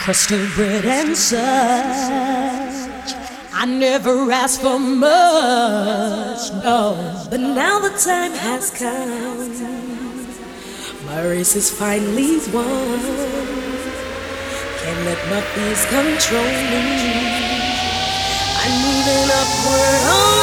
crusted bread and such. I never asked for much, no. But now the time has come. My race is finally won. Can't let my fears control me. I'm moving upward only.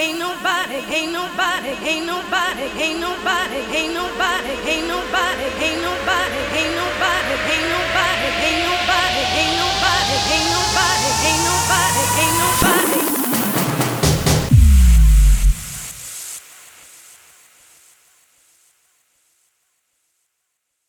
Ain't nobody, ain't nobody, ain't nobody, ain't nobody, ain't nobody, ain't nobody, ain't nobody, ain't nobody, ain't nobody, ain't nobody, ain't nobody.